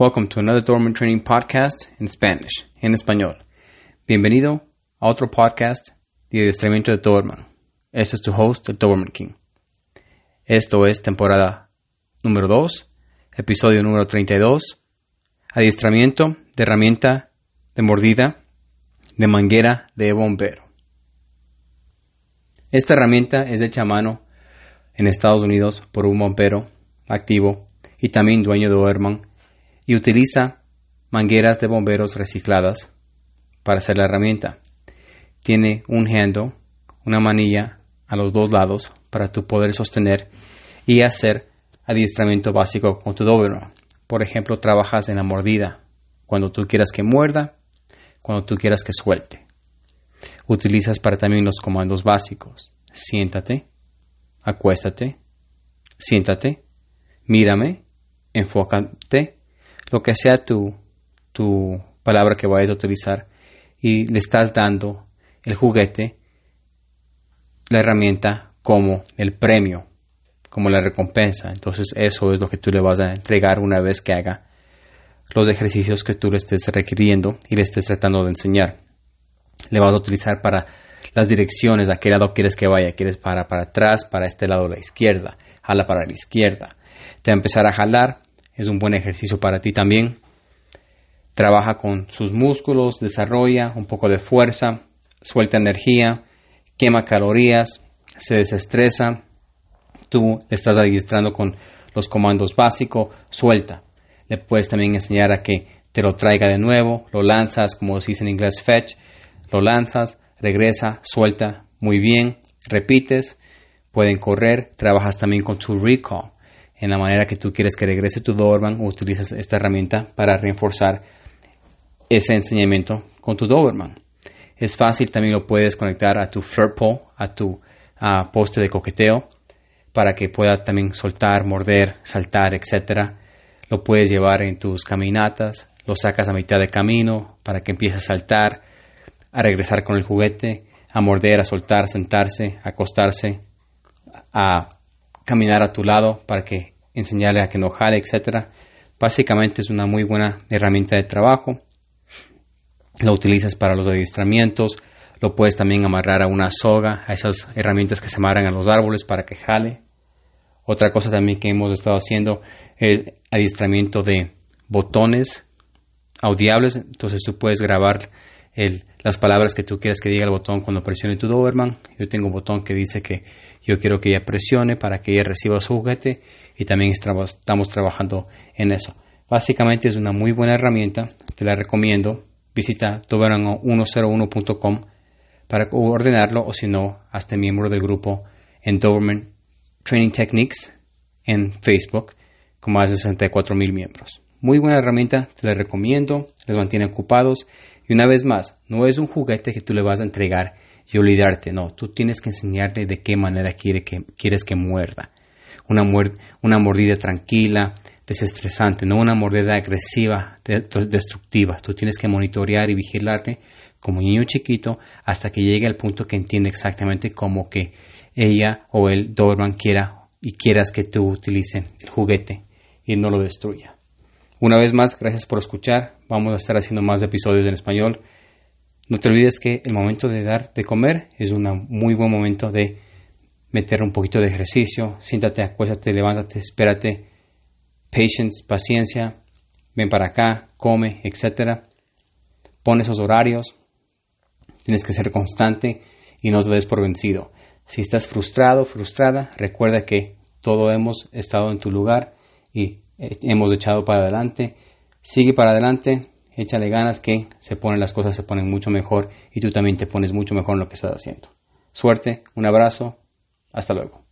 Welcome to another Doberman Training Podcast in Spanish, en español. Bienvenido a otro podcast de adiestramiento de Doberman. Este es tu host, el Doberman King. Esto es temporada número 2, episodio número 32, adiestramiento de herramienta de mordida de manguera de bombero. Esta herramienta es hecha a mano en Estados Unidos por un bombero activo y también dueño de Doberman y utiliza mangueras de bomberos recicladas para hacer la herramienta. Tiene un handle, una manilla a los dos lados para tu poder sostener y hacer adiestramiento básico con tu Doberman. Por ejemplo, trabajas en la mordida, cuando tú quieras que muerda, cuando tú quieras que suelte. Utilizas para también los comandos básicos. Siéntate, acuéstate, siéntate, mírame, enfócate lo que sea tu, tu palabra que vayas a utilizar y le estás dando el juguete, la herramienta como el premio, como la recompensa. Entonces eso es lo que tú le vas a entregar una vez que haga los ejercicios que tú le estés requiriendo y le estés tratando de enseñar. Le vas a utilizar para las direcciones, a qué lado quieres que vaya, quieres para para atrás, para este lado la izquierda, jala para la izquierda. Te va a empezar a jalar es un buen ejercicio para ti también. Trabaja con sus músculos, desarrolla un poco de fuerza, suelta energía, quema calorías, se desestresa. Tú estás adiestrando con los comandos básicos, suelta. Le puedes también enseñar a que te lo traiga de nuevo, lo lanzas, como se dice en inglés, fetch, lo lanzas, regresa, suelta, muy bien, repites, pueden correr, trabajas también con tu recall en la manera que tú quieres que regrese tu Doberman, utilizas esta herramienta para reforzar ese enseñamiento con tu Doberman. Es fácil, también lo puedes conectar a tu flirt pole, a tu poste de coqueteo, para que puedas también soltar, morder, saltar, etc. Lo puedes llevar en tus caminatas, lo sacas a mitad de camino para que empiece a saltar, a regresar con el juguete, a morder, a soltar, a sentarse, a acostarse, a caminar a tu lado para que enseñarle a que no jale, etcétera. Básicamente es una muy buena herramienta de trabajo. Lo utilizas para los adiestramientos, lo puedes también amarrar a una soga, a esas herramientas que se amarran a los árboles para que jale. Otra cosa también que hemos estado haciendo el adiestramiento de botones audiables, entonces tú puedes grabar las palabras que tú quieras que diga el botón cuando presione tu Doberman. Yo tengo un botón que dice que yo quiero que ella presione para que ella reciba su juguete y también estamos trabajando en eso. Básicamente es una muy buena herramienta, te la recomiendo. Visita doberman101.com para ordenarlo o si no, hazte miembro del grupo en Doberman Training Techniques en Facebook con más de 64 mil miembros. Muy buena herramienta, te la recomiendo, les mantiene ocupados y una vez más, no es un juguete que tú le vas a entregar y olvidarte, no, tú tienes que enseñarle de qué manera quiere que, quieres que muerda. Una, una mordida tranquila, desestresante, no una mordida agresiva, destructiva. Tú tienes que monitorear y vigilarle como niño chiquito hasta que llegue al punto que entiende exactamente cómo que ella o el Doberman quiera y quieras que tú utilice el juguete y no lo destruya. Una vez más, gracias por escuchar. Vamos a estar haciendo más episodios en español. No te olvides que el momento de dar de comer es un muy buen momento de meter un poquito de ejercicio. Siéntate, acuéstate, levántate, espérate. Patience, paciencia. Ven para acá, come, etc. Pon esos horarios. Tienes que ser constante y no te des por vencido. Si estás frustrado, frustrada, recuerda que todos hemos estado en tu lugar y hemos echado para adelante. Sigue para adelante, échale ganas que se ponen las cosas, se ponen mucho mejor y tú también te pones mucho mejor en lo que estás haciendo. Suerte, un abrazo, hasta luego.